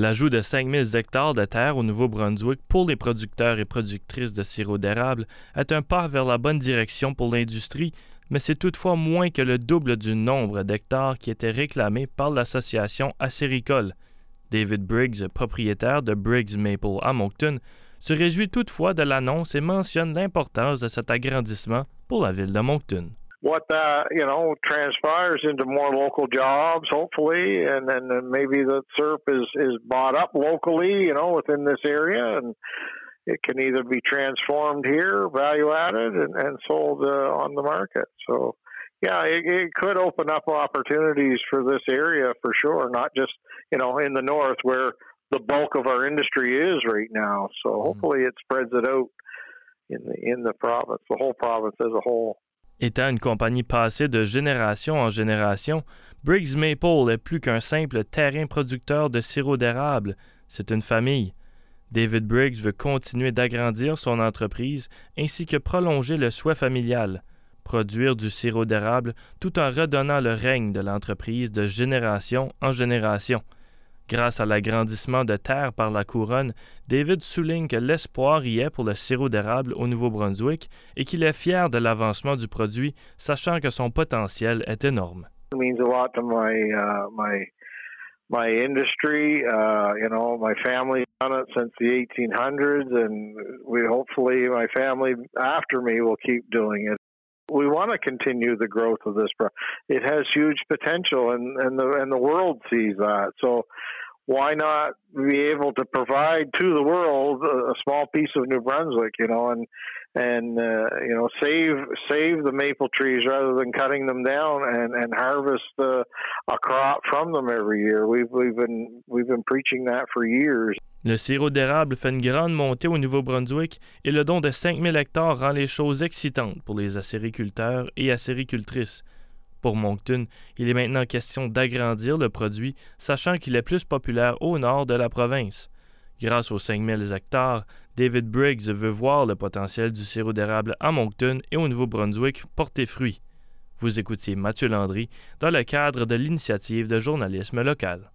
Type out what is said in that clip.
L'ajout de 5000 hectares de terre au Nouveau-Brunswick pour les producteurs et productrices de sirop d'érable est un pas vers la bonne direction pour l'industrie, mais c'est toutefois moins que le double du nombre d'hectares qui était réclamé par l'association acéricole. David Briggs, propriétaire de Briggs Maple à Moncton, se réjouit toutefois de l'annonce et mentionne l'importance de cet agrandissement pour la ville de Moncton. What that you know transpires into more local jobs, hopefully, and then maybe the syrup is is bought up locally, you know, within this area, and it can either be transformed here, value added, and, and sold uh, on the market. So, yeah, it, it could open up opportunities for this area for sure, not just you know in the north where the bulk of our industry is right now. So mm-hmm. hopefully it spreads it out in the in the province, the whole province as a whole. Étant une compagnie passée de génération en génération, Briggs Maple est plus qu'un simple terrain producteur de sirop d'érable, c'est une famille. David Briggs veut continuer d'agrandir son entreprise ainsi que prolonger le souhait familial, produire du sirop d'érable tout en redonnant le règne de l'entreprise de génération en génération. Grâce à l'agrandissement de terre par la couronne, David souligne que l'espoir y est pour le sirop d'érable au Nouveau-Brunswick et qu'il est fier de l'avancement du produit, sachant que son potentiel est énorme. Uh, my industry. Uh, you know, my family's done it since the 1800s, and we hopefully my family after me will keep doing it. We want to continue the growth of this. It has huge potential, and and the and the world sees that. So why not be able to provide to the world a, small piece of New Brunswick, you know, and and uh, you know save save the maple trees rather than cutting them down and and harvest uh, a crop from them every year. We've we've been we've been preaching that for years. Le sirop d'érable fait une grande montée au Nouveau-Brunswick et le don de 5000 hectares rend les choses excitantes pour les acériculteurs et acéricultrices. Pour Moncton, il est maintenant question d'agrandir le produit, sachant qu'il est plus populaire au nord de la province. Grâce aux 5000 hectares, David Briggs veut voir le potentiel du sirop d'érable à Moncton et au Nouveau-Brunswick porter fruit. Vous écoutiez Mathieu Landry dans le cadre de l'initiative de journalisme local.